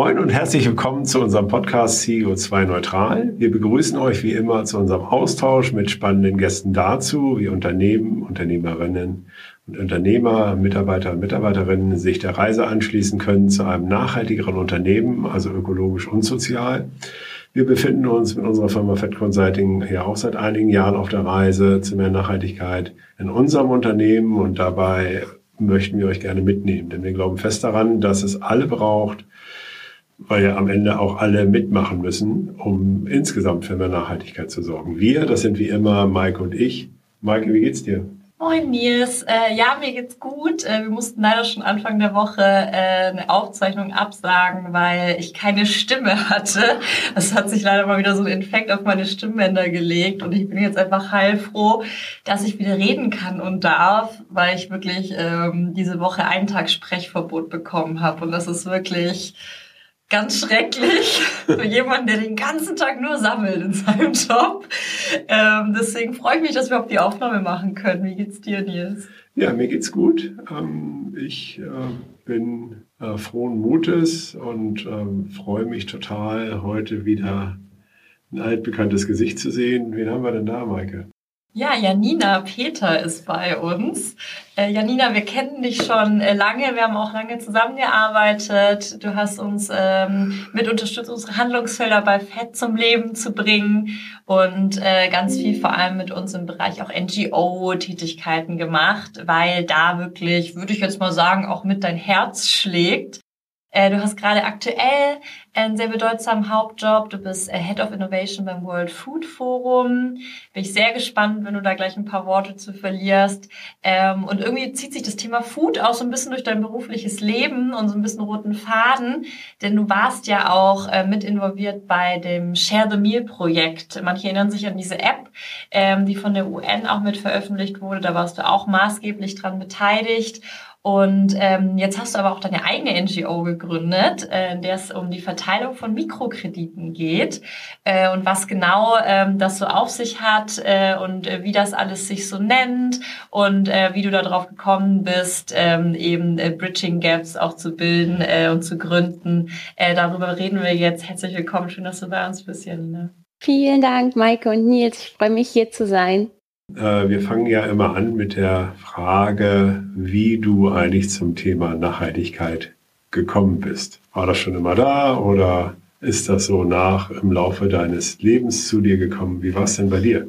Moin und herzlich willkommen zu unserem Podcast CEO2 Neutral. Wir begrüßen euch wie immer zu unserem Austausch mit spannenden Gästen dazu, wie Unternehmen, Unternehmerinnen und Unternehmer, Mitarbeiter und Mitarbeiterinnen sich der Reise anschließen können zu einem nachhaltigeren Unternehmen, also ökologisch und sozial. Wir befinden uns mit unserer Firma Fed Consulting ja auch seit einigen Jahren auf der Reise zu mehr Nachhaltigkeit in unserem Unternehmen und dabei möchten wir euch gerne mitnehmen, denn wir glauben fest daran, dass es alle braucht, weil ja am Ende auch alle mitmachen müssen, um insgesamt für mehr Nachhaltigkeit zu sorgen. Wir, das sind wie immer Mike und ich. Maike, wie geht's dir? Moin Nils, äh, ja, mir geht's gut. Äh, wir mussten leider schon Anfang der Woche äh, eine Aufzeichnung absagen, weil ich keine Stimme hatte. Es hat sich leider mal wieder so ein Infekt auf meine Stimmbänder gelegt und ich bin jetzt einfach heilfroh, dass ich wieder reden kann und darf, weil ich wirklich ähm, diese Woche einen Tag Sprechverbot bekommen habe und das ist wirklich ganz schrecklich für jemanden, der den ganzen Tag nur sammelt in seinem Job. Ähm, deswegen freue ich mich, dass wir auch die Aufnahme machen können. Wie geht's dir, Nils? Ja, mir geht's gut. Ähm, ich äh, bin äh, frohen Mutes und äh, freue mich total, heute wieder ein altbekanntes Gesicht zu sehen. Wen haben wir denn da, Maike? Ja, Janina Peter ist bei uns. Äh, Janina, wir kennen dich schon äh, lange, wir haben auch lange zusammengearbeitet. Du hast uns ähm, mit unterstützt, unsere Handlungsfelder bei FED zum Leben zu bringen und äh, ganz viel vor allem mit uns im Bereich auch NGO-Tätigkeiten gemacht, weil da wirklich, würde ich jetzt mal sagen, auch mit dein Herz schlägt. Äh, du hast gerade aktuell einen sehr bedeutsamen Hauptjob. Du bist äh, Head of Innovation beim World Food Forum. Bin ich sehr gespannt, wenn du da gleich ein paar Worte zu verlierst. Ähm, und irgendwie zieht sich das Thema Food auch so ein bisschen durch dein berufliches Leben und so ein bisschen roten Faden. Denn du warst ja auch äh, mit involviert bei dem Share the Meal Projekt. Manche erinnern sich an diese App, ähm, die von der UN auch mit veröffentlicht wurde. Da warst du auch maßgeblich dran beteiligt. Und ähm, jetzt hast du aber auch deine eigene NGO gegründet, äh, in der es um die Verteilung von Mikrokrediten geht äh, und was genau ähm, das so auf sich hat äh, und äh, wie das alles sich so nennt und äh, wie du darauf gekommen bist, ähm, eben äh, Bridging Gaps auch zu bilden äh, und zu gründen. Äh, darüber reden wir jetzt. Herzlich willkommen, schön, dass du bei uns bist, Janine. Vielen Dank, Maike und Nils. Ich freue mich, hier zu sein. Äh, wir fangen ja immer an mit der Frage, wie du eigentlich zum Thema Nachhaltigkeit gekommen bist. War das schon immer da oder ist das so nach im Laufe deines Lebens zu dir gekommen? Wie war es denn bei dir?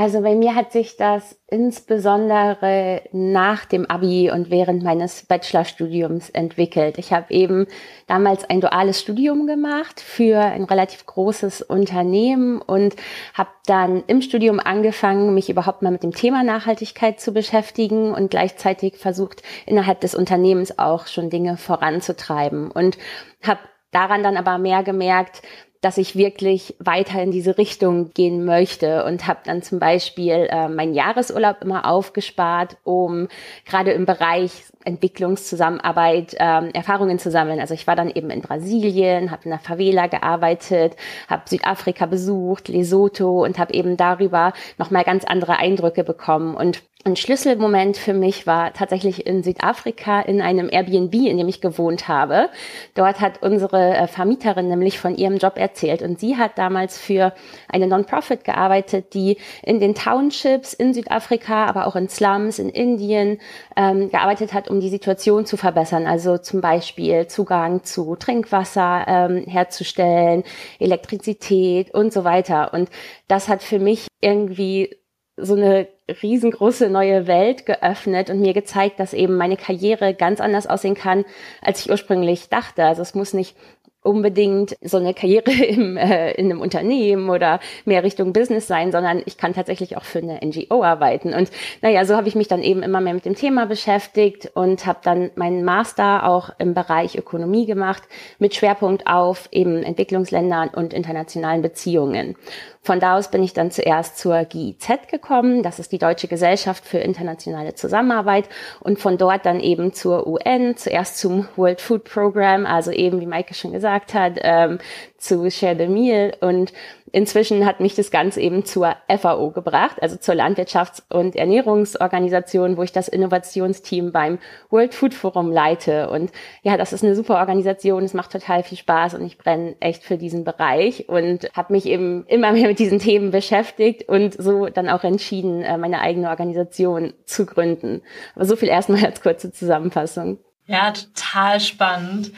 Also bei mir hat sich das insbesondere nach dem Abi und während meines Bachelorstudiums entwickelt. Ich habe eben damals ein duales Studium gemacht für ein relativ großes Unternehmen und habe dann im Studium angefangen, mich überhaupt mal mit dem Thema Nachhaltigkeit zu beschäftigen und gleichzeitig versucht, innerhalb des Unternehmens auch schon Dinge voranzutreiben und habe daran dann aber mehr gemerkt, dass ich wirklich weiter in diese Richtung gehen möchte und habe dann zum Beispiel äh, meinen Jahresurlaub immer aufgespart, um gerade im Bereich Entwicklungszusammenarbeit ähm, Erfahrungen zu sammeln. Also ich war dann eben in Brasilien, habe in der Favela gearbeitet, habe Südafrika besucht, Lesotho und habe eben darüber nochmal ganz andere Eindrücke bekommen. Und ein Schlüsselmoment für mich war tatsächlich in Südafrika in einem Airbnb, in dem ich gewohnt habe. Dort hat unsere äh, Vermieterin nämlich von ihrem Job erzählt und sie hat damals für eine Non-Profit gearbeitet, die in den Townships in Südafrika, aber auch in Slums in Indien ähm, gearbeitet hat, um die Situation zu verbessern. Also zum Beispiel Zugang zu Trinkwasser ähm, herzustellen, Elektrizität und so weiter. Und das hat für mich irgendwie so eine riesengroße neue Welt geöffnet und mir gezeigt, dass eben meine Karriere ganz anders aussehen kann, als ich ursprünglich dachte. Also es muss nicht unbedingt so eine Karriere im, äh, in einem Unternehmen oder mehr Richtung Business sein, sondern ich kann tatsächlich auch für eine NGO arbeiten. Und naja, so habe ich mich dann eben immer mehr mit dem Thema beschäftigt und habe dann meinen Master auch im Bereich Ökonomie gemacht mit Schwerpunkt auf eben Entwicklungsländern und internationalen Beziehungen. Von da aus bin ich dann zuerst zur GIZ gekommen, das ist die Deutsche Gesellschaft für internationale Zusammenarbeit und von dort dann eben zur UN, zuerst zum World Food Program, also eben wie Maike schon gesagt gesagt hat, ähm, zu Share the Meal und inzwischen hat mich das Ganze eben zur FAO gebracht, also zur Landwirtschafts- und Ernährungsorganisation, wo ich das Innovationsteam beim World Food Forum leite. Und ja, das ist eine super Organisation, es macht total viel Spaß und ich brenne echt für diesen Bereich und habe mich eben immer mehr mit diesen Themen beschäftigt und so dann auch entschieden, äh, meine eigene Organisation zu gründen. Aber so viel erstmal als kurze Zusammenfassung. Ja, total spannend.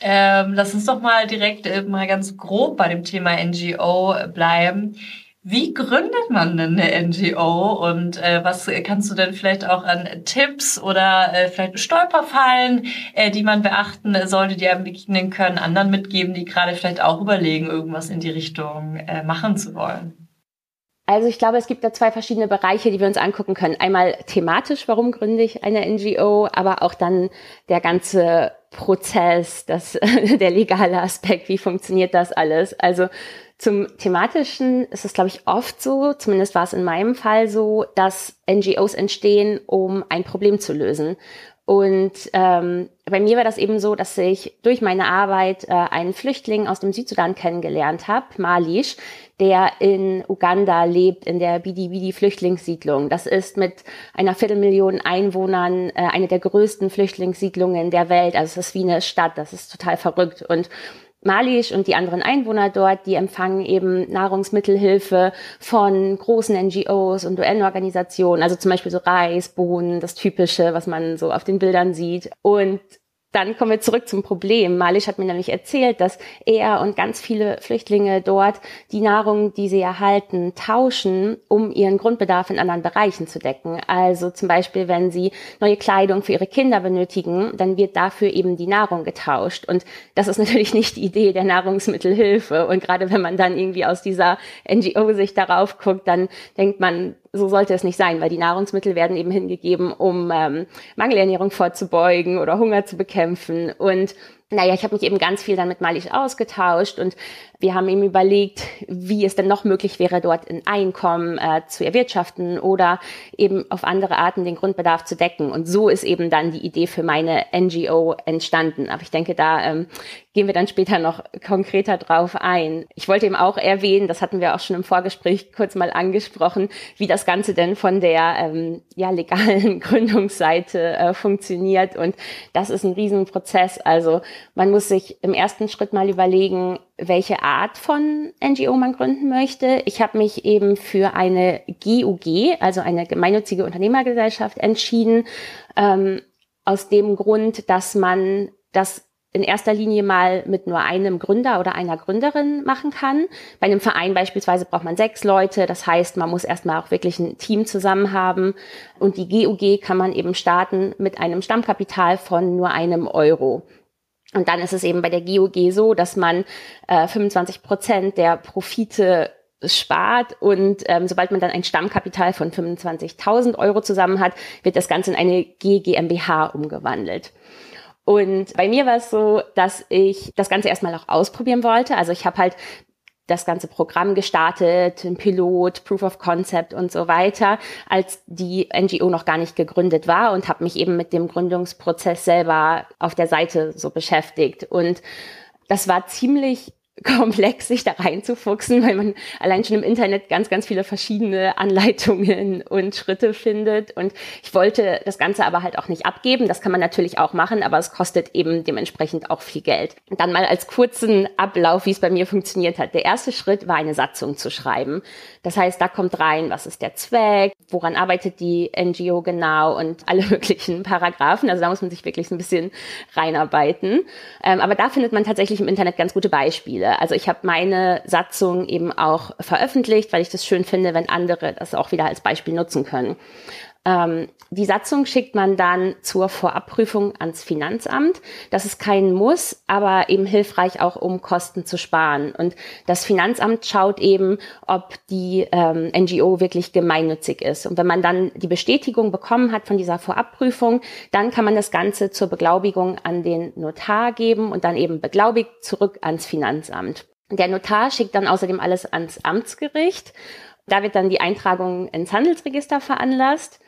Ähm, lass uns doch mal direkt äh, mal ganz grob bei dem Thema NGO bleiben. Wie gründet man denn eine NGO und äh, was kannst du denn vielleicht auch an Tipps oder äh, vielleicht Stolperfallen, äh, die man beachten sollte, die einem begegnen können, anderen mitgeben, die gerade vielleicht auch überlegen, irgendwas in die Richtung äh, machen zu wollen? Also ich glaube, es gibt da zwei verschiedene Bereiche, die wir uns angucken können. Einmal thematisch, warum gründe ich eine NGO, aber auch dann der ganze Prozess, das, der legale Aspekt, wie funktioniert das alles. Also zum thematischen ist es, glaube ich, oft so, zumindest war es in meinem Fall so, dass NGOs entstehen, um ein Problem zu lösen. Und ähm, bei mir war das eben so, dass ich durch meine Arbeit äh, einen Flüchtling aus dem Südsudan kennengelernt habe, Malish, der in Uganda lebt, in der Bidi-Bidi-Flüchtlingssiedlung. Das ist mit einer Viertelmillion Einwohnern äh, eine der größten Flüchtlingssiedlungen der Welt. Also es ist wie eine Stadt, das ist total verrückt. Und Malisch und die anderen Einwohner dort, die empfangen eben Nahrungsmittelhilfe von großen NGOs und UN-Organisationen, also zum Beispiel so Reis, Bohnen, das Typische, was man so auf den Bildern sieht. Und dann kommen wir zurück zum Problem. Malisch hat mir nämlich erzählt, dass er und ganz viele Flüchtlinge dort die Nahrung, die sie erhalten, tauschen, um ihren Grundbedarf in anderen Bereichen zu decken. Also zum Beispiel, wenn sie neue Kleidung für ihre Kinder benötigen, dann wird dafür eben die Nahrung getauscht. Und das ist natürlich nicht die Idee der Nahrungsmittelhilfe. Und gerade wenn man dann irgendwie aus dieser NGO-Sicht darauf guckt, dann denkt man, so sollte es nicht sein, weil die Nahrungsmittel werden eben hingegeben, um ähm, Mangelernährung vorzubeugen oder Hunger zu bekämpfen. Und naja, ich habe mich eben ganz viel dann mit Malisch ausgetauscht und wir haben ihm überlegt, wie es denn noch möglich wäre, dort ein Einkommen äh, zu erwirtschaften oder eben auf andere Arten den Grundbedarf zu decken. Und so ist eben dann die Idee für meine NGO entstanden. Aber ich denke, da ähm, gehen wir dann später noch konkreter drauf ein. Ich wollte eben auch erwähnen, das hatten wir auch schon im Vorgespräch kurz mal angesprochen, wie das Ganze denn von der ähm, ja, legalen Gründungsseite äh, funktioniert. Und das ist ein Riesenprozess. Also man muss sich im ersten Schritt mal überlegen, welche Art von NGO man gründen möchte. Ich habe mich eben für eine GUG, also eine gemeinnützige Unternehmergesellschaft, entschieden, ähm, aus dem Grund, dass man das in erster Linie mal mit nur einem Gründer oder einer Gründerin machen kann. Bei einem Verein beispielsweise braucht man sechs Leute. Das heißt, man muss erstmal auch wirklich ein Team zusammen haben. Und die GUG kann man eben starten mit einem Stammkapital von nur einem Euro. Und dann ist es eben bei der GOG so, dass man äh, 25 Prozent der Profite spart und ähm, sobald man dann ein Stammkapital von 25.000 Euro zusammen hat, wird das Ganze in eine GmbH umgewandelt. Und bei mir war es so, dass ich das Ganze erstmal auch ausprobieren wollte. Also ich habe halt das ganze Programm gestartet, ein Pilot, Proof of Concept und so weiter, als die NGO noch gar nicht gegründet war und habe mich eben mit dem Gründungsprozess selber auf der Seite so beschäftigt. Und das war ziemlich komplex, sich da reinzufuchsen, weil man allein schon im Internet ganz, ganz viele verschiedene Anleitungen und Schritte findet. Und ich wollte das Ganze aber halt auch nicht abgeben. Das kann man natürlich auch machen, aber es kostet eben dementsprechend auch viel Geld. Und dann mal als kurzen Ablauf, wie es bei mir funktioniert hat. Der erste Schritt war eine Satzung zu schreiben. Das heißt, da kommt rein, was ist der Zweck, woran arbeitet die NGO genau und alle möglichen Paragraphen. Also da muss man sich wirklich so ein bisschen reinarbeiten. Ähm, aber da findet man tatsächlich im Internet ganz gute Beispiele. Also ich habe meine Satzung eben auch veröffentlicht, weil ich das schön finde, wenn andere das auch wieder als Beispiel nutzen können. Ähm, die Satzung schickt man dann zur Vorabprüfung ans Finanzamt. Das ist kein Muss, aber eben hilfreich auch, um Kosten zu sparen. Und das Finanzamt schaut eben, ob die ähm, NGO wirklich gemeinnützig ist. Und wenn man dann die Bestätigung bekommen hat von dieser Vorabprüfung, dann kann man das Ganze zur Beglaubigung an den Notar geben und dann eben beglaubigt zurück ans Finanzamt. Der Notar schickt dann außerdem alles ans Amtsgericht. Da wird dann die Eintragung ins Handelsregister veranlasst.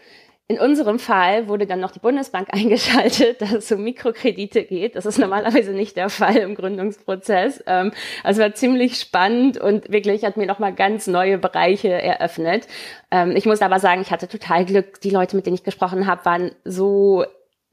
in unserem Fall wurde dann noch die Bundesbank eingeschaltet, dass es um Mikrokredite geht. Das ist normalerweise nicht der Fall im Gründungsprozess. Ähm, also war ziemlich spannend und wirklich hat mir nochmal ganz neue Bereiche eröffnet. Ähm, ich muss aber sagen, ich hatte total Glück. Die Leute, mit denen ich gesprochen habe, waren so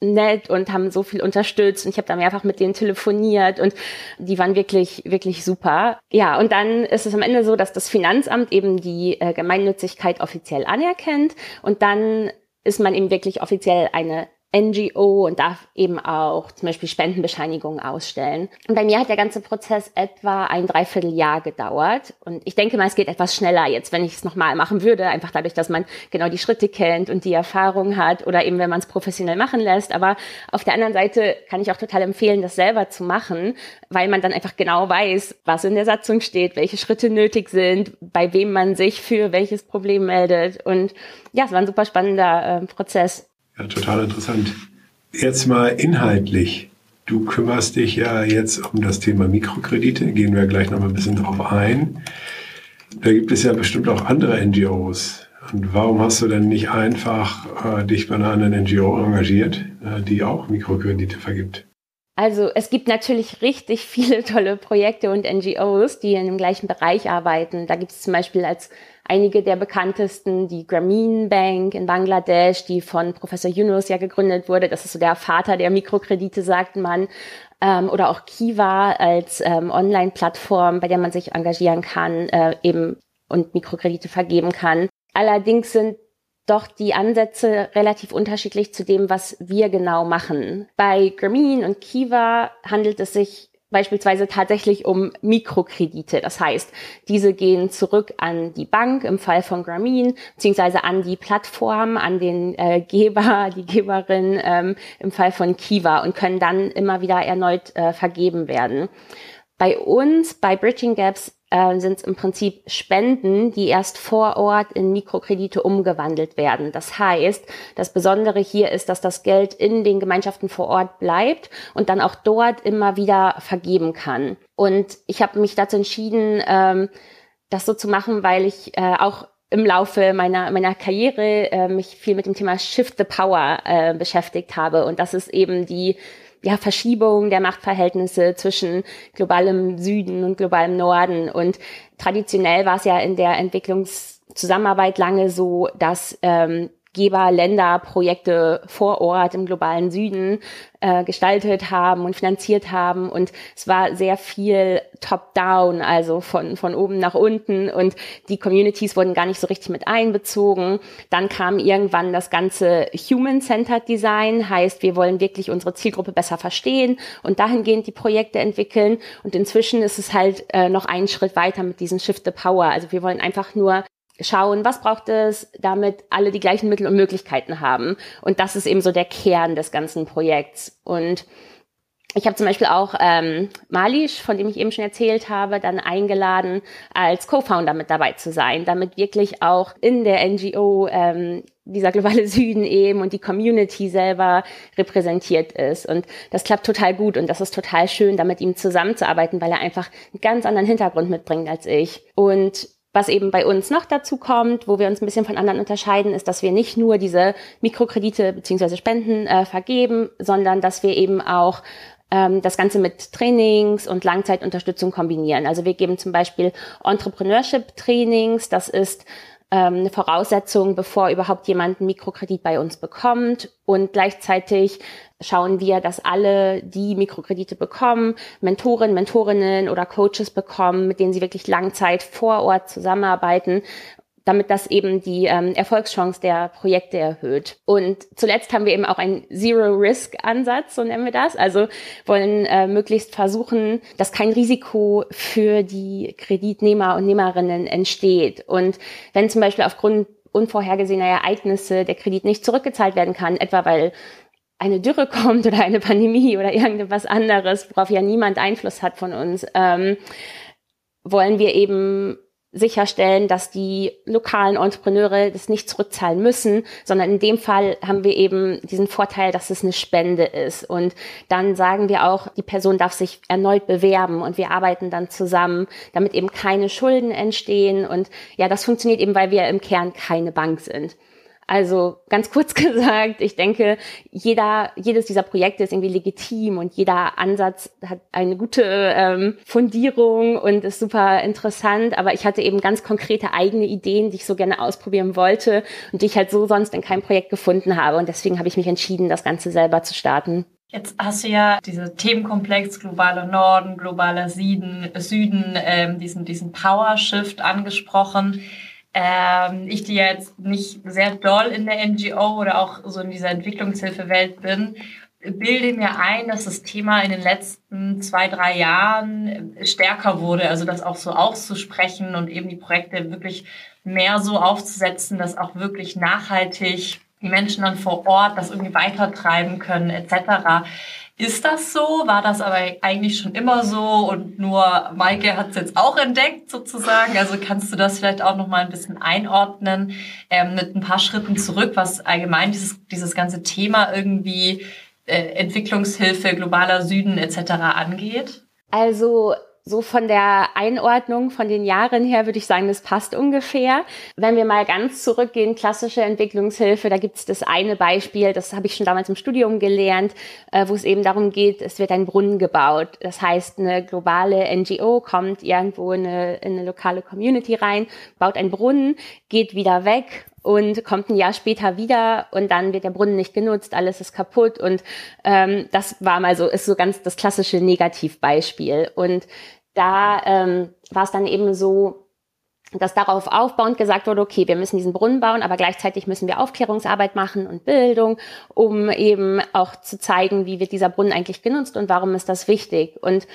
nett und haben so viel unterstützt und ich habe da mehrfach mit denen telefoniert und die waren wirklich wirklich super. Ja, und dann ist es am Ende so, dass das Finanzamt eben die äh, Gemeinnützigkeit offiziell anerkennt und dann ist man eben wirklich offiziell eine NGO und darf eben auch zum Beispiel Spendenbescheinigungen ausstellen. Und bei mir hat der ganze Prozess etwa ein Dreivierteljahr gedauert. Und ich denke mal, es geht etwas schneller jetzt, wenn ich es nochmal machen würde, einfach dadurch, dass man genau die Schritte kennt und die Erfahrung hat oder eben, wenn man es professionell machen lässt. Aber auf der anderen Seite kann ich auch total empfehlen, das selber zu machen, weil man dann einfach genau weiß, was in der Satzung steht, welche Schritte nötig sind, bei wem man sich für welches Problem meldet. Und ja, es war ein super spannender äh, Prozess. Ja, total interessant. Jetzt mal inhaltlich. Du kümmerst dich ja jetzt um das Thema Mikrokredite, gehen wir gleich noch mal ein bisschen drauf ein. Da gibt es ja bestimmt auch andere NGOs. Und warum hast du denn nicht einfach äh, dich bei einer anderen NGO engagiert, äh, die auch Mikrokredite vergibt? Also es gibt natürlich richtig viele tolle Projekte und NGOs, die in dem gleichen Bereich arbeiten. Da gibt es zum Beispiel als einige der bekanntesten, die Grameen Bank in Bangladesch, die von Professor Yunus ja gegründet wurde. Das ist so der Vater der Mikrokredite, sagt man. Ähm, oder auch Kiva als ähm, Online-Plattform, bei der man sich engagieren kann, äh, eben und Mikrokredite vergeben kann. Allerdings sind doch die Ansätze relativ unterschiedlich zu dem, was wir genau machen. Bei Grameen und Kiva handelt es sich beispielsweise tatsächlich um Mikrokredite. Das heißt, diese gehen zurück an die Bank im Fall von Grameen, beziehungsweise an die Plattform, an den äh, Geber, die Geberin ähm, im Fall von Kiva und können dann immer wieder erneut äh, vergeben werden. Bei uns, bei Bridging Gaps, äh, sind es im Prinzip Spenden, die erst vor Ort in Mikrokredite umgewandelt werden. Das heißt, das Besondere hier ist, dass das Geld in den Gemeinschaften vor Ort bleibt und dann auch dort immer wieder vergeben kann. Und ich habe mich dazu entschieden, ähm, das so zu machen, weil ich äh, auch im Laufe meiner, meiner Karriere äh, mich viel mit dem Thema Shift the Power äh, beschäftigt habe. Und das ist eben die ja, Verschiebung der Machtverhältnisse zwischen globalem Süden und globalem Norden. Und traditionell war es ja in der Entwicklungszusammenarbeit lange so, dass ähm, Geberländerprojekte vor Ort im globalen Süden äh, gestaltet haben und finanziert haben. Und es war sehr viel top-down, also von, von oben nach unten. Und die Communities wurden gar nicht so richtig mit einbezogen. Dann kam irgendwann das ganze Human-Centered Design, heißt, wir wollen wirklich unsere Zielgruppe besser verstehen und dahingehend die Projekte entwickeln. Und inzwischen ist es halt äh, noch einen Schritt weiter mit diesem Shift the Power. Also wir wollen einfach nur schauen, was braucht es, damit alle die gleichen Mittel und Möglichkeiten haben. Und das ist eben so der Kern des ganzen Projekts. Und ich habe zum Beispiel auch ähm, Malish, von dem ich eben schon erzählt habe, dann eingeladen, als Co-Founder mit dabei zu sein, damit wirklich auch in der NGO ähm, dieser globale Süden eben und die Community selber repräsentiert ist. Und das klappt total gut und das ist total schön, da mit ihm zusammenzuarbeiten, weil er einfach einen ganz anderen Hintergrund mitbringt als ich. Und was eben bei uns noch dazu kommt, wo wir uns ein bisschen von anderen unterscheiden, ist, dass wir nicht nur diese Mikrokredite beziehungsweise Spenden äh, vergeben, sondern dass wir eben auch ähm, das Ganze mit Trainings und Langzeitunterstützung kombinieren. Also wir geben zum Beispiel Entrepreneurship-Trainings. Das ist ähm, eine Voraussetzung, bevor überhaupt jemand einen Mikrokredit bei uns bekommt. Und gleichzeitig schauen wir, dass alle, die Mikrokredite bekommen, Mentoren, Mentorinnen oder Coaches bekommen, mit denen sie wirklich Langzeit vor Ort zusammenarbeiten, damit das eben die ähm, Erfolgschance der Projekte erhöht. Und zuletzt haben wir eben auch einen Zero-Risk-Ansatz, so nennen wir das. Also wollen äh, möglichst versuchen, dass kein Risiko für die Kreditnehmer und Nehmerinnen entsteht. Und wenn zum Beispiel aufgrund unvorhergesehener Ereignisse der Kredit nicht zurückgezahlt werden kann, etwa weil eine Dürre kommt oder eine Pandemie oder irgendwas anderes, worauf ja niemand Einfluss hat von uns, ähm, wollen wir eben sicherstellen, dass die lokalen Entrepreneure das nicht zurückzahlen müssen, sondern in dem Fall haben wir eben diesen Vorteil, dass es eine Spende ist. Und dann sagen wir auch, die Person darf sich erneut bewerben und wir arbeiten dann zusammen, damit eben keine Schulden entstehen. Und ja, das funktioniert eben, weil wir im Kern keine Bank sind. Also ganz kurz gesagt, ich denke, jeder, jedes dieser Projekte ist irgendwie legitim und jeder Ansatz hat eine gute ähm, Fundierung und ist super interessant. Aber ich hatte eben ganz konkrete eigene Ideen, die ich so gerne ausprobieren wollte und die ich halt so sonst in keinem Projekt gefunden habe. Und deswegen habe ich mich entschieden, das Ganze selber zu starten. Jetzt hast du ja diese Themenkomplex globaler Norden, globaler Süden, Süden ähm, diesen, diesen Power Shift angesprochen. Ähm, ich, die jetzt nicht sehr doll in der NGO oder auch so in dieser Entwicklungshilfewelt bin, bilde mir ein, dass das Thema in den letzten zwei, drei Jahren stärker wurde. Also das auch so auszusprechen und eben die Projekte wirklich mehr so aufzusetzen, dass auch wirklich nachhaltig die Menschen dann vor Ort das irgendwie weitertreiben können etc. Ist das so? War das aber eigentlich schon immer so und nur Maike hat es jetzt auch entdeckt sozusagen? Also kannst du das vielleicht auch noch mal ein bisschen einordnen ähm, mit ein paar Schritten zurück, was allgemein dieses, dieses ganze Thema irgendwie äh, Entwicklungshilfe, globaler Süden etc. angeht? Also so von der Einordnung von den Jahren her würde ich sagen, das passt ungefähr. Wenn wir mal ganz zurückgehen, klassische Entwicklungshilfe, da gibt es das eine Beispiel, das habe ich schon damals im Studium gelernt, äh, wo es eben darum geht, es wird ein Brunnen gebaut. Das heißt, eine globale NGO kommt irgendwo in eine, in eine lokale Community rein, baut einen Brunnen, geht wieder weg und kommt ein Jahr später wieder und dann wird der Brunnen nicht genutzt, alles ist kaputt und ähm, das war mal so, ist so ganz das klassische Negativbeispiel und da ähm, war es dann eben so, dass darauf aufbauend gesagt wurde, okay, wir müssen diesen Brunnen bauen, aber gleichzeitig müssen wir Aufklärungsarbeit machen und Bildung, um eben auch zu zeigen, wie wird dieser Brunnen eigentlich genutzt und warum ist das wichtig. Und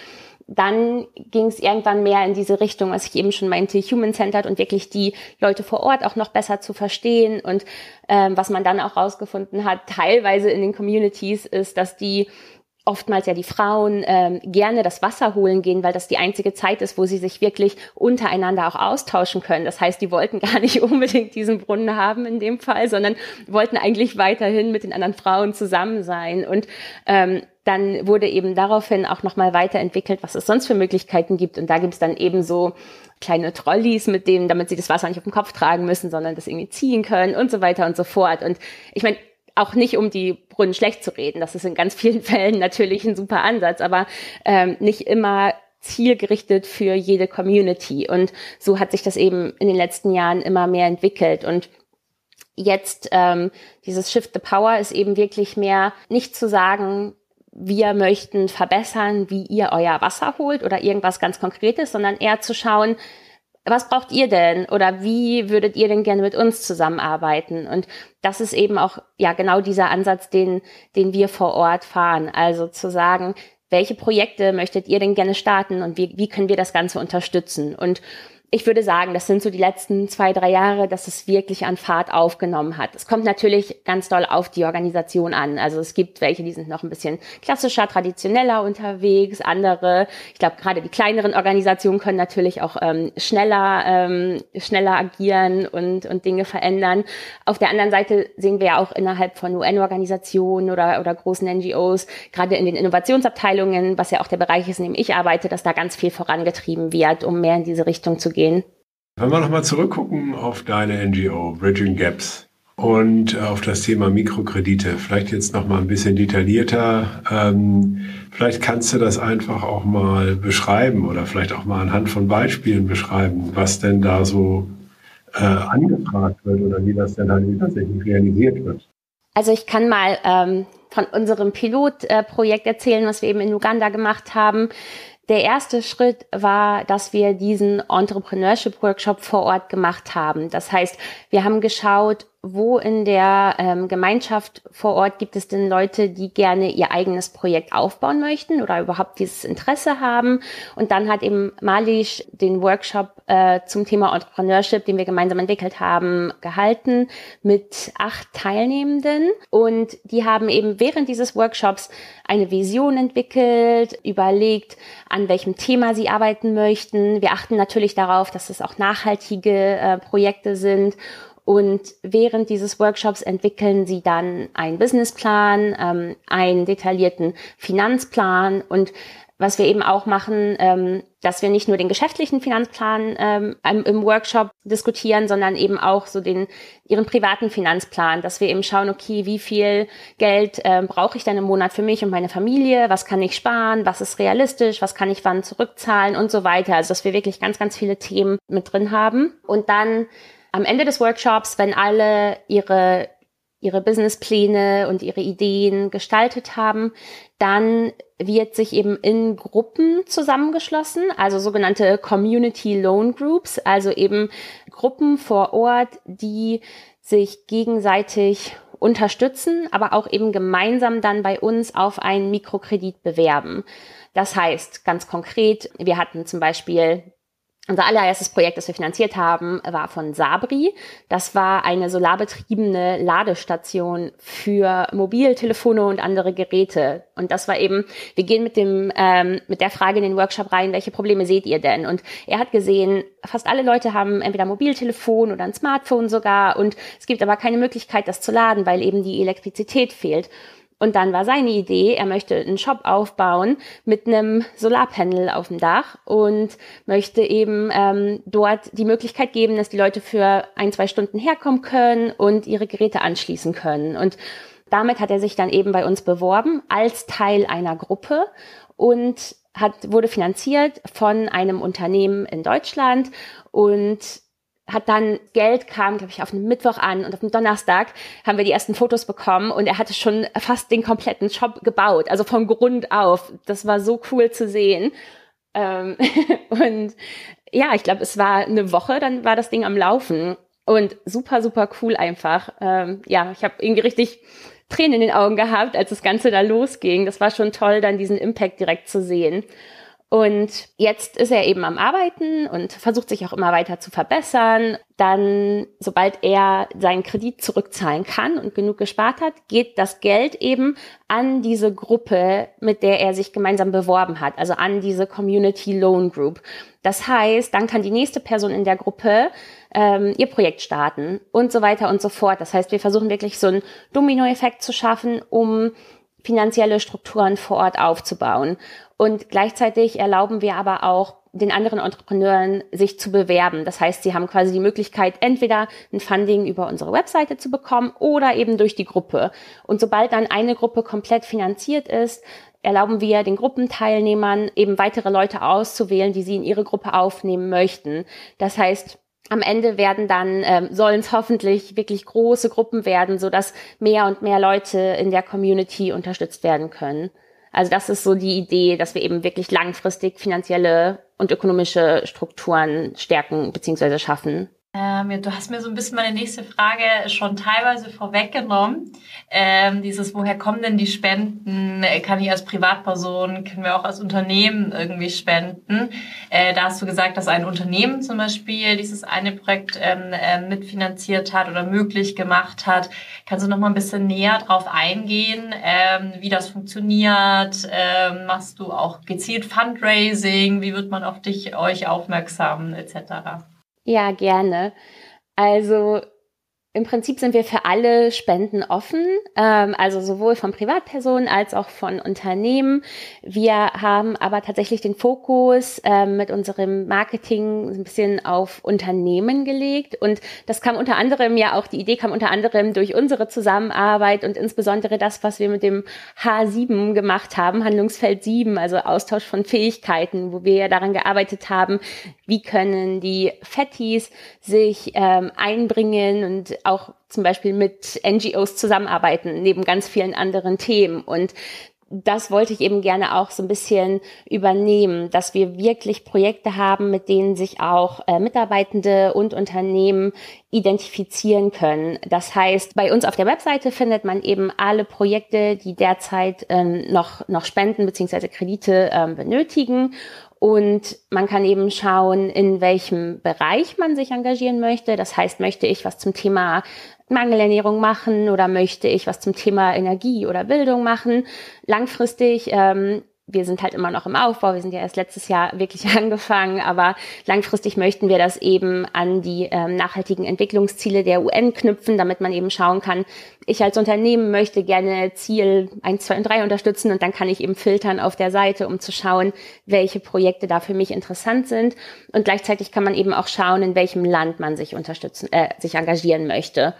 dann ging es irgendwann mehr in diese Richtung, was ich eben schon meinte, human-centered und wirklich die Leute vor Ort auch noch besser zu verstehen. Und ähm, was man dann auch rausgefunden hat, teilweise in den Communities, ist, dass die oftmals ja die Frauen ähm, gerne das Wasser holen gehen, weil das die einzige Zeit ist, wo sie sich wirklich untereinander auch austauschen können. Das heißt, die wollten gar nicht unbedingt diesen Brunnen haben in dem Fall, sondern wollten eigentlich weiterhin mit den anderen Frauen zusammen sein. Und ähm, dann wurde eben daraufhin auch nochmal weiterentwickelt, was es sonst für Möglichkeiten gibt. Und da gibt es dann eben so kleine Trolleys mit denen, damit sie das Wasser nicht auf dem Kopf tragen müssen, sondern das irgendwie ziehen können und so weiter und so fort. Und ich meine, auch nicht um die Brunnen schlecht zu reden. Das ist in ganz vielen Fällen natürlich ein super Ansatz, aber ähm, nicht immer zielgerichtet für jede Community. Und so hat sich das eben in den letzten Jahren immer mehr entwickelt. Und jetzt ähm, dieses Shift the Power ist eben wirklich mehr nicht zu sagen, wir möchten verbessern, wie ihr euer Wasser holt oder irgendwas ganz Konkretes, sondern eher zu schauen, was braucht ihr denn oder wie würdet ihr denn gerne mit uns zusammenarbeiten? Und das ist eben auch ja genau dieser Ansatz, den, den wir vor Ort fahren. Also zu sagen, welche Projekte möchtet ihr denn gerne starten und wie, wie können wir das Ganze unterstützen? Und ich würde sagen, das sind so die letzten zwei, drei Jahre, dass es wirklich an Fahrt aufgenommen hat. Es kommt natürlich ganz doll auf die Organisation an. Also es gibt welche, die sind noch ein bisschen klassischer, traditioneller unterwegs. Andere, ich glaube, gerade die kleineren Organisationen können natürlich auch ähm, schneller, ähm, schneller agieren und, und Dinge verändern. Auf der anderen Seite sehen wir ja auch innerhalb von UN-Organisationen oder, oder großen NGOs, gerade in den Innovationsabteilungen, was ja auch der Bereich ist, in dem ich arbeite, dass da ganz viel vorangetrieben wird, um mehr in diese Richtung zu gehen gehen. Wenn wir nochmal zurückgucken auf deine NGO, Bridging Gaps, und äh, auf das Thema Mikrokredite, vielleicht jetzt nochmal ein bisschen detaillierter. Ähm, vielleicht kannst du das einfach auch mal beschreiben oder vielleicht auch mal anhand von Beispielen beschreiben, was denn da so äh, angefragt wird oder wie das denn dann tatsächlich realisiert wird. Also ich kann mal ähm, von unserem Pilotprojekt äh, erzählen, was wir eben in Uganda gemacht haben. Der erste Schritt war, dass wir diesen Entrepreneurship Workshop vor Ort gemacht haben. Das heißt, wir haben geschaut, wo in der ähm, Gemeinschaft vor Ort gibt es denn Leute, die gerne ihr eigenes Projekt aufbauen möchten oder überhaupt dieses Interesse haben. Und dann hat eben Malish den Workshop äh, zum Thema Entrepreneurship, den wir gemeinsam entwickelt haben, gehalten mit acht Teilnehmenden. Und die haben eben während dieses Workshops eine Vision entwickelt, überlegt, an welchem Thema sie arbeiten möchten. Wir achten natürlich darauf, dass es auch nachhaltige äh, Projekte sind und während dieses Workshops entwickeln sie dann einen Businessplan, ähm, einen detaillierten Finanzplan. Und was wir eben auch machen, ähm, dass wir nicht nur den geschäftlichen Finanzplan ähm, im Workshop diskutieren, sondern eben auch so den ihren privaten Finanzplan, dass wir eben schauen, okay, wie viel Geld äh, brauche ich denn im Monat für mich und meine Familie, was kann ich sparen, was ist realistisch, was kann ich wann zurückzahlen? Und so weiter. Also dass wir wirklich ganz, ganz viele Themen mit drin haben. Und dann am Ende des Workshops, wenn alle ihre ihre Businesspläne und ihre Ideen gestaltet haben, dann wird sich eben in Gruppen zusammengeschlossen, also sogenannte Community Loan Groups, also eben Gruppen vor Ort, die sich gegenseitig unterstützen, aber auch eben gemeinsam dann bei uns auf einen Mikrokredit bewerben. Das heißt, ganz konkret, wir hatten zum Beispiel unser allererstes Projekt, das wir finanziert haben, war von Sabri. Das war eine solarbetriebene Ladestation für Mobiltelefone und andere Geräte. Und das war eben, wir gehen mit dem ähm, mit der Frage in den Workshop rein, welche Probleme seht ihr denn? Und er hat gesehen, fast alle Leute haben entweder Mobiltelefon oder ein Smartphone sogar. Und es gibt aber keine Möglichkeit, das zu laden, weil eben die Elektrizität fehlt. Und dann war seine Idee, er möchte einen Shop aufbauen mit einem Solarpanel auf dem Dach und möchte eben ähm, dort die Möglichkeit geben, dass die Leute für ein, zwei Stunden herkommen können und ihre Geräte anschließen können. Und damit hat er sich dann eben bei uns beworben als Teil einer Gruppe und hat, wurde finanziert von einem Unternehmen in Deutschland und hat dann Geld kam, glaube ich, auf einen Mittwoch an und auf dem Donnerstag haben wir die ersten Fotos bekommen und er hatte schon fast den kompletten Shop gebaut, also vom Grund auf. Das war so cool zu sehen. Ähm, und ja, ich glaube, es war eine Woche, dann war das Ding am Laufen und super, super cool einfach. Ähm, ja, ich habe irgendwie richtig Tränen in den Augen gehabt, als das Ganze da losging. Das war schon toll, dann diesen Impact direkt zu sehen. Und jetzt ist er eben am Arbeiten und versucht sich auch immer weiter zu verbessern. Dann, sobald er seinen Kredit zurückzahlen kann und genug gespart hat, geht das Geld eben an diese Gruppe, mit der er sich gemeinsam beworben hat, also an diese Community Loan Group. Das heißt, dann kann die nächste Person in der Gruppe ähm, ihr Projekt starten und so weiter und so fort. Das heißt, wir versuchen wirklich so einen Dominoeffekt zu schaffen, um finanzielle Strukturen vor Ort aufzubauen. Und gleichzeitig erlauben wir aber auch den anderen Entrepreneuren sich zu bewerben. Das heißt, sie haben quasi die Möglichkeit, entweder ein Funding über unsere Webseite zu bekommen oder eben durch die Gruppe. Und sobald dann eine Gruppe komplett finanziert ist, erlauben wir den Gruppenteilnehmern eben weitere Leute auszuwählen, die sie in ihre Gruppe aufnehmen möchten. Das heißt, am Ende werden dann ähm, sollen es hoffentlich wirklich große Gruppen werden, so dass mehr und mehr Leute in der Community unterstützt werden können. Also das ist so die Idee, dass wir eben wirklich langfristig finanzielle und ökonomische Strukturen stärken bzw. schaffen. Ähm, du hast mir so ein bisschen meine nächste Frage schon teilweise vorweggenommen. Ähm, dieses, woher kommen denn die Spenden? Kann ich als Privatperson, können wir auch als Unternehmen irgendwie spenden? Äh, da hast du gesagt, dass ein Unternehmen zum Beispiel dieses eine Projekt ähm, äh, mitfinanziert hat oder möglich gemacht hat. Kannst du noch mal ein bisschen näher drauf eingehen, ähm, wie das funktioniert? Ähm, machst du auch gezielt Fundraising? Wie wird man auf dich, euch aufmerksam etc.? Ja, gerne. Also im Prinzip sind wir für alle Spenden offen, ähm, also sowohl von Privatpersonen als auch von Unternehmen. Wir haben aber tatsächlich den Fokus ähm, mit unserem Marketing ein bisschen auf Unternehmen gelegt und das kam unter anderem ja auch, die Idee kam unter anderem durch unsere Zusammenarbeit und insbesondere das, was wir mit dem H7 gemacht haben, Handlungsfeld 7, also Austausch von Fähigkeiten, wo wir ja daran gearbeitet haben, wie können die Fettis sich ähm, einbringen und auch zum Beispiel mit NGOs zusammenarbeiten, neben ganz vielen anderen Themen. Und das wollte ich eben gerne auch so ein bisschen übernehmen, dass wir wirklich Projekte haben, mit denen sich auch äh, Mitarbeitende und Unternehmen identifizieren können. Das heißt, bei uns auf der Webseite findet man eben alle Projekte, die derzeit ähm, noch, noch Spenden beziehungsweise Kredite ähm, benötigen. Und man kann eben schauen, in welchem Bereich man sich engagieren möchte. Das heißt, möchte ich was zum Thema Mangelernährung machen oder möchte ich was zum Thema Energie oder Bildung machen? Langfristig ähm, wir sind halt immer noch im Aufbau, wir sind ja erst letztes Jahr wirklich angefangen, aber langfristig möchten wir das eben an die ähm, nachhaltigen Entwicklungsziele der UN knüpfen, damit man eben schauen kann, ich als Unternehmen möchte gerne Ziel 1, 2 und 3 unterstützen und dann kann ich eben filtern auf der Seite, um zu schauen, welche Projekte da für mich interessant sind und gleichzeitig kann man eben auch schauen, in welchem Land man sich unterstützen, äh, sich engagieren möchte.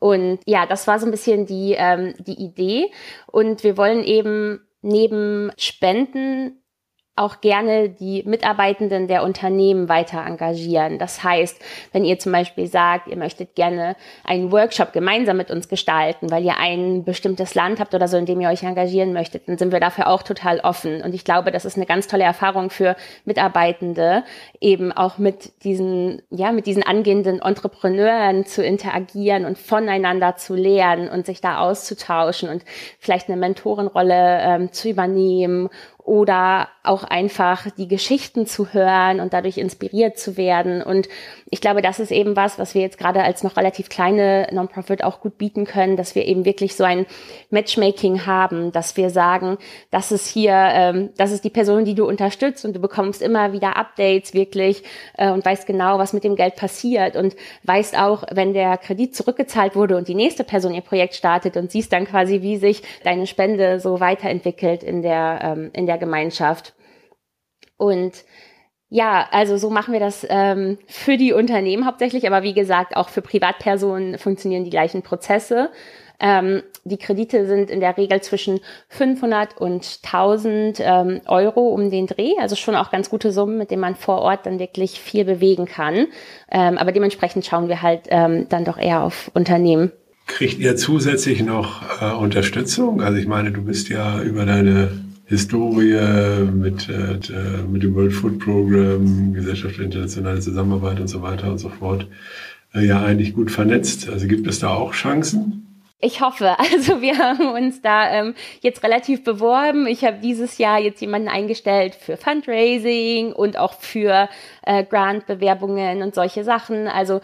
Und ja, das war so ein bisschen die, ähm, die Idee. Und wir wollen eben neben Spenden auch gerne die Mitarbeitenden der Unternehmen weiter engagieren. Das heißt, wenn ihr zum Beispiel sagt, ihr möchtet gerne einen Workshop gemeinsam mit uns gestalten, weil ihr ein bestimmtes Land habt oder so, in dem ihr euch engagieren möchtet, dann sind wir dafür auch total offen. Und ich glaube, das ist eine ganz tolle Erfahrung für Mitarbeitende, eben auch mit diesen, ja, mit diesen angehenden Entrepreneuren zu interagieren und voneinander zu lernen und sich da auszutauschen und vielleicht eine Mentorenrolle ähm, zu übernehmen oder auch einfach die Geschichten zu hören und dadurch inspiriert zu werden. Und ich glaube, das ist eben was, was wir jetzt gerade als noch relativ kleine Non-Profit auch gut bieten können, dass wir eben wirklich so ein Matchmaking haben, dass wir sagen, das ist hier, ähm, das ist die Person, die du unterstützt und du bekommst immer wieder Updates wirklich äh, und weißt genau, was mit dem Geld passiert und weißt auch, wenn der Kredit zurückgezahlt wurde und die nächste Person ihr Projekt startet und siehst dann quasi, wie sich deine Spende so weiterentwickelt in der, ähm, in der Gemeinschaft. Und ja, also so machen wir das ähm, für die Unternehmen hauptsächlich, aber wie gesagt, auch für Privatpersonen funktionieren die gleichen Prozesse. Ähm, die Kredite sind in der Regel zwischen 500 und 1000 ähm, Euro um den Dreh, also schon auch ganz gute Summen, mit denen man vor Ort dann wirklich viel bewegen kann. Ähm, aber dementsprechend schauen wir halt ähm, dann doch eher auf Unternehmen. Kriegt ihr zusätzlich noch äh, Unterstützung? Also ich meine, du bist ja über deine Historie mit, äh, mit dem World Food Program, Gesellschaft für internationale Zusammenarbeit und so weiter und so fort, äh, ja eigentlich gut vernetzt. Also gibt es da auch Chancen? Ich hoffe. Also wir haben uns da ähm, jetzt relativ beworben. Ich habe dieses Jahr jetzt jemanden eingestellt für Fundraising und auch für äh, Grant-Bewerbungen und solche Sachen. Also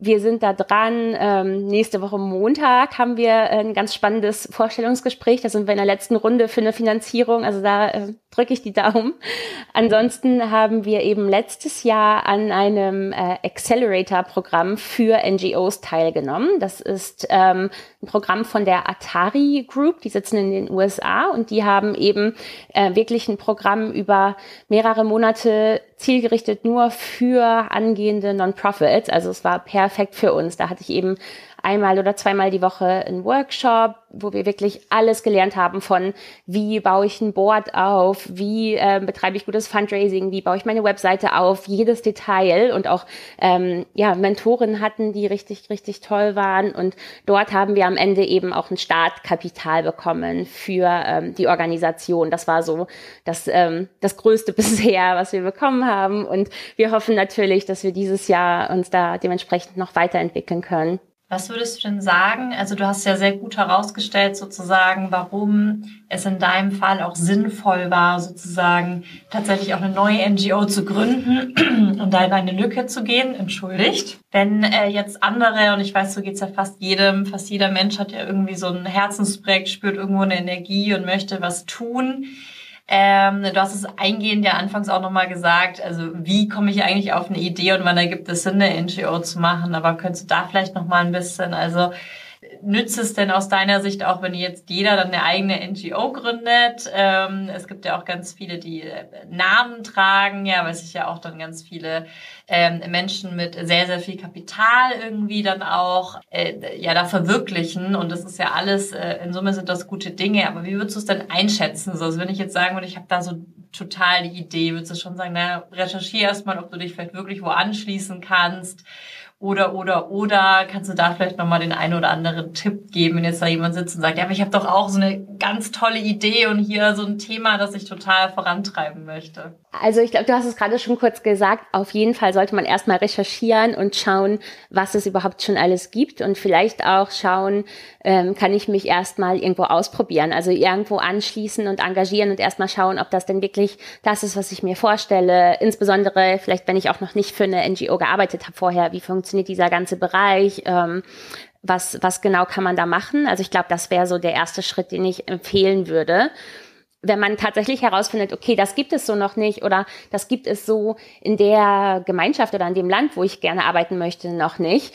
wir sind da dran. Ähm, nächste Woche Montag haben wir ein ganz spannendes Vorstellungsgespräch. Da sind wir in der letzten Runde für eine Finanzierung. Also da äh, drücke ich die Daumen. Ansonsten haben wir eben letztes Jahr an einem äh, Accelerator-Programm für NGOs teilgenommen. Das ist ähm, ein Programm von der Atari Group. Die sitzen in den USA und die haben eben äh, wirklich ein Programm über mehrere Monate zielgerichtet nur für angehende Non-Profits. Also es war perfekt für uns. Da hatte ich eben einmal oder zweimal die Woche einen Workshop, wo wir wirklich alles gelernt haben von, wie baue ich ein Board auf, wie äh, betreibe ich gutes Fundraising, wie baue ich meine Webseite auf, jedes Detail und auch ähm, ja Mentoren hatten, die richtig richtig toll waren und dort haben wir am Ende eben auch ein Startkapital bekommen für ähm, die Organisation. Das war so das ähm, das größte bisher, was wir bekommen haben und wir hoffen natürlich, dass wir dieses Jahr uns da dementsprechend noch weiterentwickeln können. Was würdest du denn sagen? Also du hast ja sehr gut herausgestellt sozusagen, warum es in deinem Fall auch sinnvoll war, sozusagen tatsächlich auch eine neue NGO zu gründen und da in eine Lücke zu gehen. Entschuldigt. Wenn äh, jetzt andere, und ich weiß, so geht's ja fast jedem, fast jeder Mensch hat ja irgendwie so ein Herzensprojekt, spürt irgendwo eine Energie und möchte was tun ähm, du hast es eingehend ja anfangs auch nochmal gesagt, also wie komme ich eigentlich auf eine Idee und wann ergibt es Sinn, eine NGO zu machen, aber könntest du da vielleicht nochmal ein bisschen, also nützt es denn aus deiner Sicht auch, wenn jetzt jeder dann eine eigene NGO gründet? Ähm, es gibt ja auch ganz viele, die äh, Namen tragen, ja, weil sich ja auch dann ganz viele ähm, Menschen mit sehr, sehr viel Kapital irgendwie dann auch äh, ja da verwirklichen. Und das ist ja alles, äh, in Summe sind das gute Dinge. Aber wie würdest du es denn einschätzen? So, also wenn ich jetzt sagen würde, ich habe da so total die Idee, würdest du schon sagen, na, recherchiere erstmal, ob du dich vielleicht wirklich wo anschließen kannst oder, oder, oder kannst du da vielleicht nochmal den einen oder anderen Tipp geben, wenn jetzt da jemand sitzt und sagt, ja, aber ich habe doch auch so eine ganz tolle Idee und hier so ein Thema, das ich total vorantreiben möchte? Also ich glaube, du hast es gerade schon kurz gesagt, auf jeden Fall sollte man erstmal recherchieren und schauen, was es überhaupt schon alles gibt und vielleicht auch schauen, ähm, kann ich mich erstmal irgendwo ausprobieren, also irgendwo anschließen und engagieren und erstmal schauen, ob das denn wirklich das ist, was ich mir vorstelle. Insbesondere vielleicht, wenn ich auch noch nicht für eine NGO gearbeitet habe vorher, wie funktioniert dieser ganze Bereich? Ähm, was, was genau kann man da machen? Also ich glaube, das wäre so der erste Schritt, den ich empfehlen würde. Wenn man tatsächlich herausfindet, okay, das gibt es so noch nicht oder das gibt es so in der Gemeinschaft oder in dem Land, wo ich gerne arbeiten möchte, noch nicht,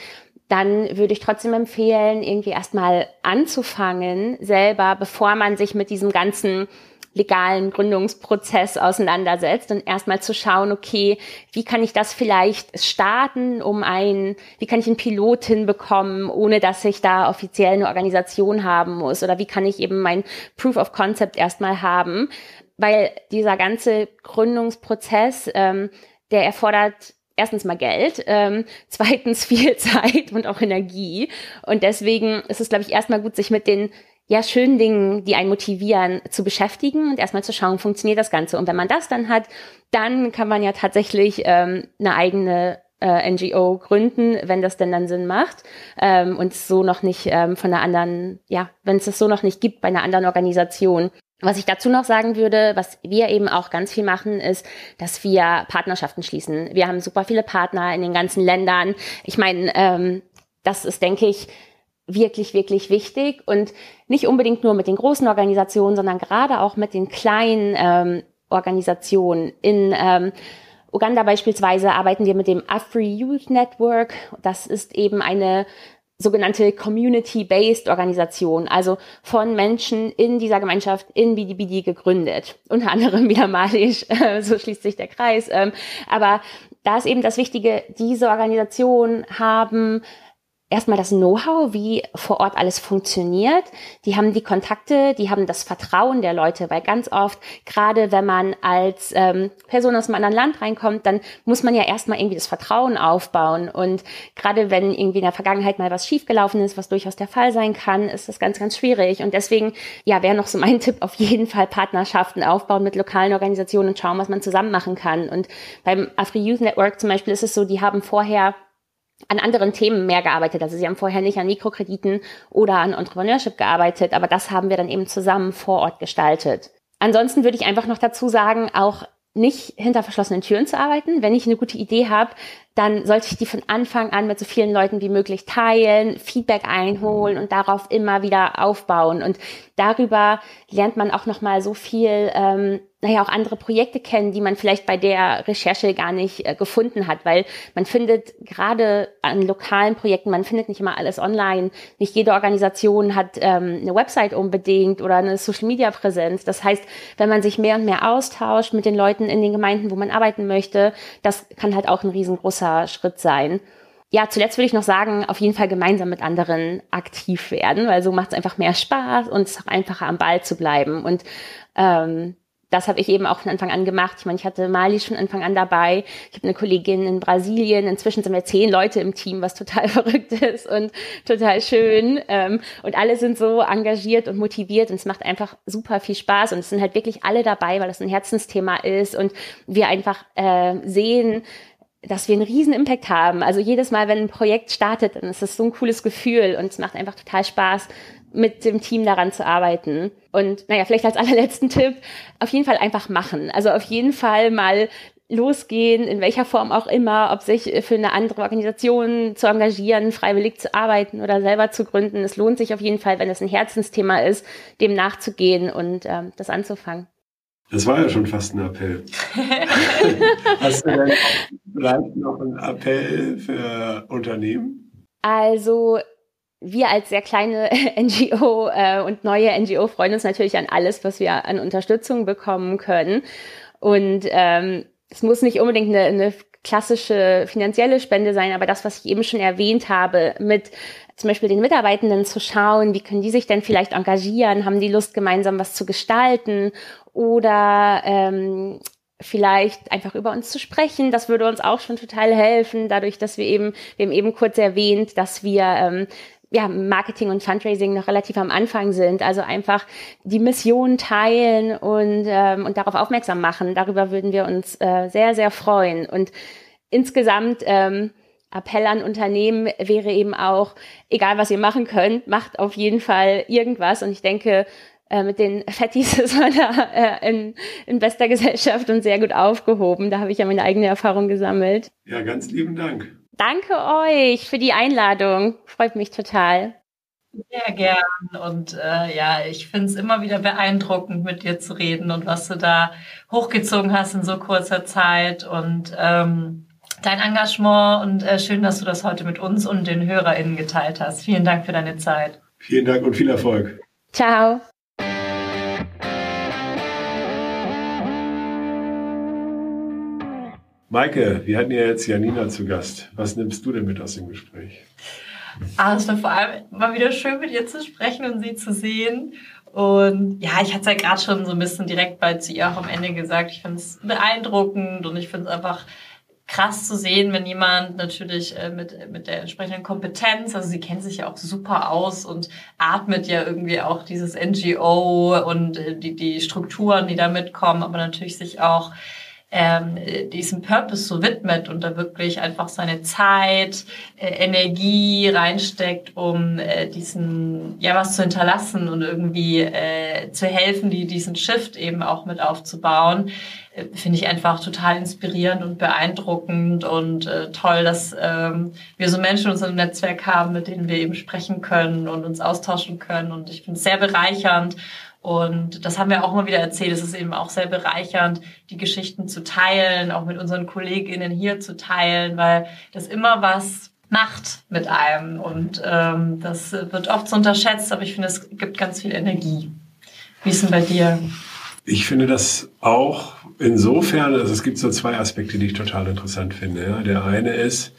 dann würde ich trotzdem empfehlen, irgendwie erstmal anzufangen, selber, bevor man sich mit diesem ganzen legalen Gründungsprozess auseinandersetzt und erstmal zu schauen, okay, wie kann ich das vielleicht starten, um ein, wie kann ich einen Pilot hinbekommen, ohne dass ich da offiziell eine Organisation haben muss oder wie kann ich eben mein Proof of Concept erstmal haben, weil dieser ganze Gründungsprozess, ähm, der erfordert erstens mal Geld, ähm, zweitens viel Zeit und auch Energie. Und deswegen ist es, glaube ich, erstmal gut, sich mit den ja, schönen Dingen, die einen motivieren, zu beschäftigen und erstmal zu schauen, funktioniert das Ganze. Und wenn man das dann hat, dann kann man ja tatsächlich ähm, eine eigene äh, NGO gründen, wenn das denn dann Sinn macht ähm, und so noch nicht ähm, von einer anderen, ja, wenn es das so noch nicht gibt bei einer anderen Organisation. Was ich dazu noch sagen würde, was wir eben auch ganz viel machen, ist, dass wir Partnerschaften schließen. Wir haben super viele Partner in den ganzen Ländern. Ich meine, ähm, das ist, denke ich, wirklich, wirklich wichtig und nicht unbedingt nur mit den großen Organisationen, sondern gerade auch mit den kleinen ähm, Organisationen. In ähm, Uganda beispielsweise arbeiten wir mit dem Afri Youth Network. Das ist eben eine sogenannte Community-Based Organisation, also von Menschen in dieser Gemeinschaft in Bidi gegründet. Unter anderem wieder malisch, äh, so schließt sich der Kreis. Ähm, aber da ist eben das Wichtige, diese Organisationen haben erstmal das Know-how, wie vor Ort alles funktioniert. Die haben die Kontakte, die haben das Vertrauen der Leute, weil ganz oft, gerade wenn man als ähm, Person aus einem anderen Land reinkommt, dann muss man ja erstmal irgendwie das Vertrauen aufbauen. Und gerade wenn irgendwie in der Vergangenheit mal was schiefgelaufen ist, was durchaus der Fall sein kann, ist das ganz, ganz schwierig. Und deswegen, ja, wäre noch so mein Tipp, auf jeden Fall Partnerschaften aufbauen mit lokalen Organisationen und schauen, was man zusammen machen kann. Und beim Afri Youth Network zum Beispiel ist es so, die haben vorher an anderen Themen mehr gearbeitet. Also sie haben vorher nicht an Mikrokrediten oder an Entrepreneurship gearbeitet, aber das haben wir dann eben zusammen vor Ort gestaltet. Ansonsten würde ich einfach noch dazu sagen, auch nicht hinter verschlossenen Türen zu arbeiten. Wenn ich eine gute Idee habe, dann sollte ich die von Anfang an mit so vielen Leuten wie möglich teilen, Feedback einholen und darauf immer wieder aufbauen. Und darüber lernt man auch noch mal so viel ähm, naja, auch andere Projekte kennen, die man vielleicht bei der Recherche gar nicht äh, gefunden hat, weil man findet gerade an lokalen Projekten, man findet nicht immer alles online. Nicht jede Organisation hat ähm, eine Website unbedingt oder eine Social-Media-Präsenz. Das heißt, wenn man sich mehr und mehr austauscht mit den Leuten in den Gemeinden, wo man arbeiten möchte, das kann halt auch ein riesengroßer Schritt sein. Ja, zuletzt würde ich noch sagen, auf jeden Fall gemeinsam mit anderen aktiv werden, weil so macht es einfach mehr Spaß und es ist auch einfacher am Ball zu bleiben. Und ähm, das habe ich eben auch von Anfang an gemacht. Ich meine, ich hatte Mali schon Anfang an dabei. Ich habe eine Kollegin in Brasilien. Inzwischen sind wir zehn Leute im Team, was total verrückt ist und total schön. Ähm, und alle sind so engagiert und motiviert und es macht einfach super viel Spaß. Und es sind halt wirklich alle dabei, weil das ein Herzensthema ist und wir einfach äh, sehen, dass wir einen riesen Impact haben. Also jedes Mal, wenn ein Projekt startet, dann ist das so ein cooles Gefühl und es macht einfach total Spaß, mit dem Team daran zu arbeiten. Und naja, vielleicht als allerletzten Tipp, auf jeden Fall einfach machen. Also auf jeden Fall mal losgehen, in welcher Form auch immer, ob sich für eine andere Organisation zu engagieren, freiwillig zu arbeiten oder selber zu gründen. Es lohnt sich auf jeden Fall, wenn es ein Herzensthema ist, dem nachzugehen und ähm, das anzufangen. Das war ja schon fast ein Appell. Hast du denn vielleicht noch einen Appell für Unternehmen? Also wir als sehr kleine NGO äh, und neue NGO freuen uns natürlich an alles, was wir an Unterstützung bekommen können. Und ähm, es muss nicht unbedingt eine, eine klassische finanzielle Spende sein, aber das, was ich eben schon erwähnt habe, mit zum Beispiel den Mitarbeitenden zu schauen, wie können die sich denn vielleicht engagieren, haben die Lust, gemeinsam was zu gestalten oder ähm, vielleicht einfach über uns zu sprechen. Das würde uns auch schon total helfen, dadurch, dass wir eben, wir haben eben kurz erwähnt, dass wir ähm, ja, Marketing und Fundraising noch relativ am Anfang sind. Also einfach die Mission teilen und, ähm, und darauf aufmerksam machen. Darüber würden wir uns äh, sehr, sehr freuen. Und insgesamt ähm, Appell an Unternehmen wäre eben auch, egal was ihr machen könnt, macht auf jeden Fall irgendwas. Und ich denke, äh, mit den Fettis ist man da äh, in, in bester Gesellschaft und sehr gut aufgehoben. Da habe ich ja meine eigene Erfahrung gesammelt. Ja, ganz lieben Dank. Danke euch für die Einladung. Freut mich total. Sehr gern. Und äh, ja, ich finde es immer wieder beeindruckend, mit dir zu reden und was du da hochgezogen hast in so kurzer Zeit und ähm, dein Engagement. Und äh, schön, dass du das heute mit uns und den HörerInnen geteilt hast. Vielen Dank für deine Zeit. Vielen Dank und viel Erfolg. Ciao. Maike, wir hatten ja jetzt Janina zu Gast. Was nimmst du denn mit aus dem Gespräch? Ah, es war vor allem mal wieder schön, mit ihr zu sprechen und sie zu sehen. Und ja, ich hatte es ja gerade schon so ein bisschen direkt bei zu ihr auch am Ende gesagt. Ich finde es beeindruckend und ich finde es einfach krass zu sehen, wenn jemand natürlich äh, mit, mit der entsprechenden Kompetenz, also sie kennt sich ja auch super aus und atmet ja irgendwie auch dieses NGO und äh, die, die Strukturen, die da mitkommen, aber natürlich sich auch ähm, diesem Purpose so widmet und da wirklich einfach seine Zeit, äh, Energie reinsteckt, um äh, diesen, ja, was zu hinterlassen und irgendwie äh, zu helfen, die diesen Shift eben auch mit aufzubauen, äh, finde ich einfach total inspirierend und beeindruckend und äh, toll, dass ähm, wir so Menschen in unserem Netzwerk haben, mit denen wir eben sprechen können und uns austauschen können und ich finde es sehr bereichernd und das haben wir auch immer wieder erzählt. Es ist eben auch sehr bereichernd, die Geschichten zu teilen, auch mit unseren KollegInnen hier zu teilen, weil das immer was macht mit einem. Und ähm, das wird oft so unterschätzt, aber ich finde, es gibt ganz viel Energie. Wie ist denn bei dir? Ich finde das auch insofern, also es gibt so zwei Aspekte, die ich total interessant finde. Ja. Der eine ist,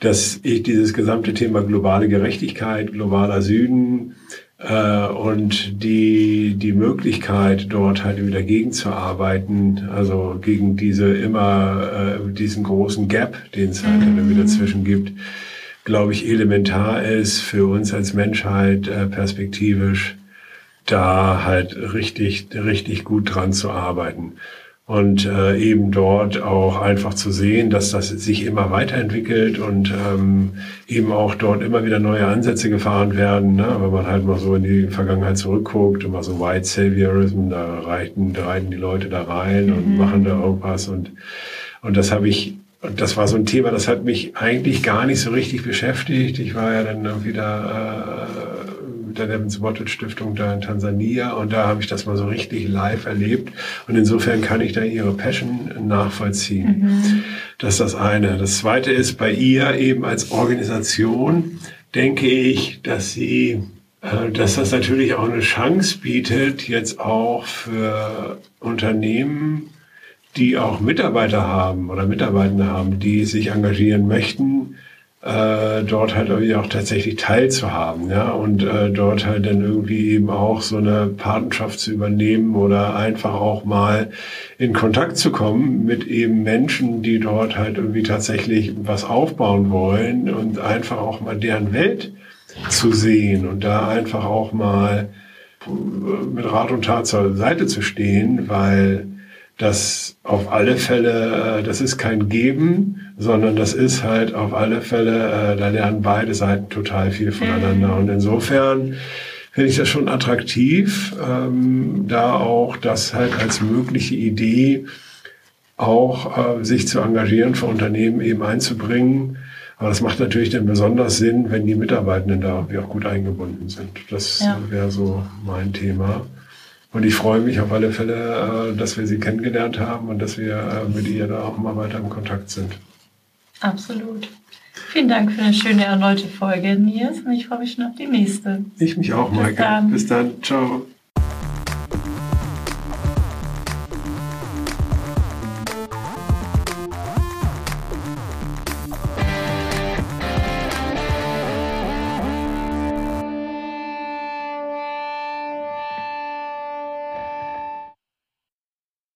dass ich dieses gesamte Thema globale Gerechtigkeit, globaler Süden, und die, die Möglichkeit, dort halt wieder gegenzuarbeiten, also gegen diese immer, äh, diesen großen Gap, den es halt mhm. wieder zwischen gibt, glaube ich, elementar ist für uns als Menschheit äh, perspektivisch, da halt richtig, richtig gut dran zu arbeiten und äh, eben dort auch einfach zu sehen, dass das sich immer weiterentwickelt und ähm, eben auch dort immer wieder neue Ansätze gefahren werden. Ne? Wenn man halt mal so in die Vergangenheit zurückguckt, immer so White Saviorism, da reiten, da reiten die Leute da rein mhm. und machen da irgendwas und und das habe ich und das war so ein Thema, das hat mich eigentlich gar nicht so richtig beschäftigt. Ich war ja dann wieder äh, der Evans Watted Stiftung da in Tansania und da habe ich das mal so richtig live erlebt und insofern kann ich da ihre Passion nachvollziehen. Mhm. Das ist das eine. Das zweite ist bei ihr eben als Organisation denke ich, dass sie äh, dass das natürlich auch eine Chance bietet, jetzt auch für Unternehmen, die auch Mitarbeiter haben oder Mitarbeitende haben, die sich engagieren möchten, äh, dort halt irgendwie auch tatsächlich teilzuhaben, ja, und äh, dort halt dann irgendwie eben auch so eine Patenschaft zu übernehmen oder einfach auch mal in Kontakt zu kommen mit eben Menschen, die dort halt irgendwie tatsächlich was aufbauen wollen und einfach auch mal deren Welt zu sehen und da einfach auch mal mit Rat und Tat zur Seite zu stehen, weil das auf alle Fälle, äh, das ist kein Geben, sondern das ist halt auf alle Fälle, äh, da lernen beide Seiten total viel voneinander. Mhm. Und insofern finde ich das schon attraktiv, ähm, da auch das halt als mögliche Idee auch äh, sich zu engagieren, für Unternehmen eben einzubringen. Aber das macht natürlich dann besonders Sinn, wenn die Mitarbeitenden da auch gut eingebunden sind. Das ja. wäre so mein Thema. Und ich freue mich auf alle Fälle, äh, dass wir sie kennengelernt haben und dass wir äh, mit ihr da auch mal weiter im Kontakt sind. Absolut. Vielen Dank für eine schöne erneute Folge, Nils. Und ich freue mich schon auf die nächste. Ich mich auch, Bis Maike. Dann. Bis dann. Ciao.